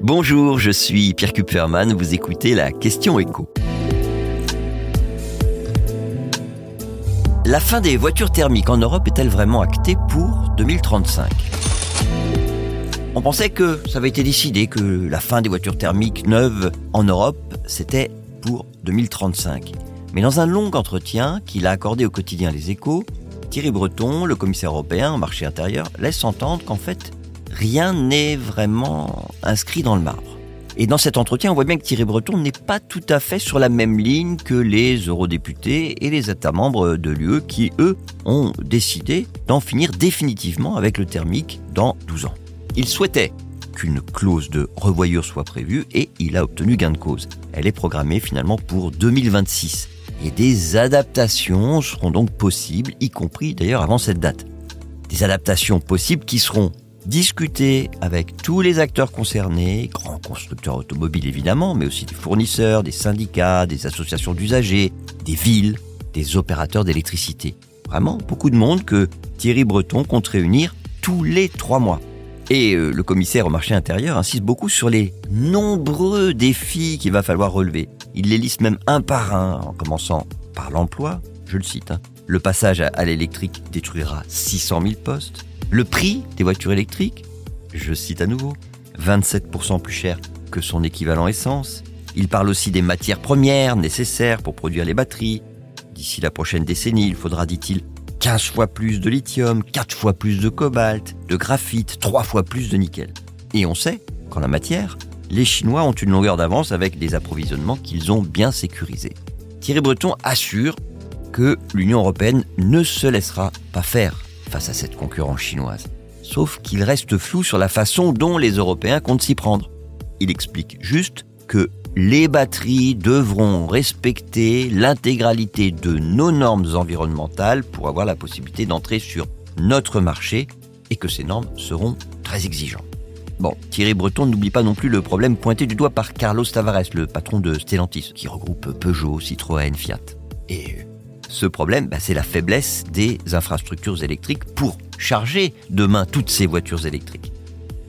Bonjour, je suis Pierre Kupferman, vous écoutez la question écho. La fin des voitures thermiques en Europe est-elle vraiment actée pour 2035 On pensait que ça avait été décidé que la fin des voitures thermiques neuves en Europe, c'était pour 2035. Mais dans un long entretien qu'il a accordé au quotidien Les Échos, Thierry Breton, le commissaire européen au marché intérieur, laisse entendre qu'en fait, rien n'est vraiment inscrit dans le marbre. Et dans cet entretien, on voit bien que Thierry Breton n'est pas tout à fait sur la même ligne que les eurodéputés et les États membres de l'UE qui, eux, ont décidé d'en finir définitivement avec le thermique dans 12 ans. Il souhaitait qu'une clause de revoyure soit prévue et il a obtenu gain de cause. Elle est programmée finalement pour 2026. Et des adaptations seront donc possibles, y compris d'ailleurs avant cette date. Des adaptations possibles qui seront discuter avec tous les acteurs concernés, grands constructeurs automobiles évidemment, mais aussi des fournisseurs, des syndicats, des associations d'usagers, des villes, des opérateurs d'électricité. Vraiment beaucoup de monde que Thierry Breton compte réunir tous les trois mois. Et euh, le commissaire au marché intérieur insiste beaucoup sur les nombreux défis qu'il va falloir relever. Il les liste même un par un, en commençant par l'emploi, je le cite. Hein. Le passage à l'électrique détruira 600 000 postes. Le prix des voitures électriques, je cite à nouveau, 27% plus cher que son équivalent essence. Il parle aussi des matières premières nécessaires pour produire les batteries. D'ici la prochaine décennie, il faudra, dit-il, 15 fois plus de lithium, 4 fois plus de cobalt, de graphite, 3 fois plus de nickel. Et on sait qu'en la matière, les Chinois ont une longueur d'avance avec des approvisionnements qu'ils ont bien sécurisés. Thierry Breton assure que l'Union européenne ne se laissera pas faire face à cette concurrence chinoise. Sauf qu'il reste flou sur la façon dont les Européens comptent s'y prendre. Il explique juste que les batteries devront respecter l'intégralité de nos normes environnementales pour avoir la possibilité d'entrer sur notre marché et que ces normes seront très exigeantes. Bon, Thierry Breton n'oublie pas non plus le problème pointé du doigt par Carlos Tavares, le patron de Stellantis, qui regroupe Peugeot, Citroën, Fiat. Et ce problème, bah, c'est la faiblesse des infrastructures électriques pour charger demain toutes ces voitures électriques.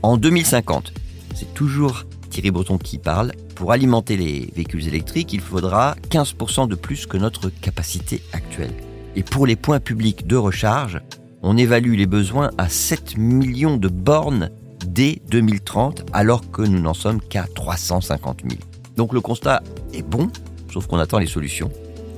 En 2050, c'est toujours Thierry Breton qui parle, pour alimenter les véhicules électriques, il faudra 15% de plus que notre capacité actuelle. Et pour les points publics de recharge, on évalue les besoins à 7 millions de bornes dès 2030, alors que nous n'en sommes qu'à 350 000. Donc le constat est bon, sauf qu'on attend les solutions,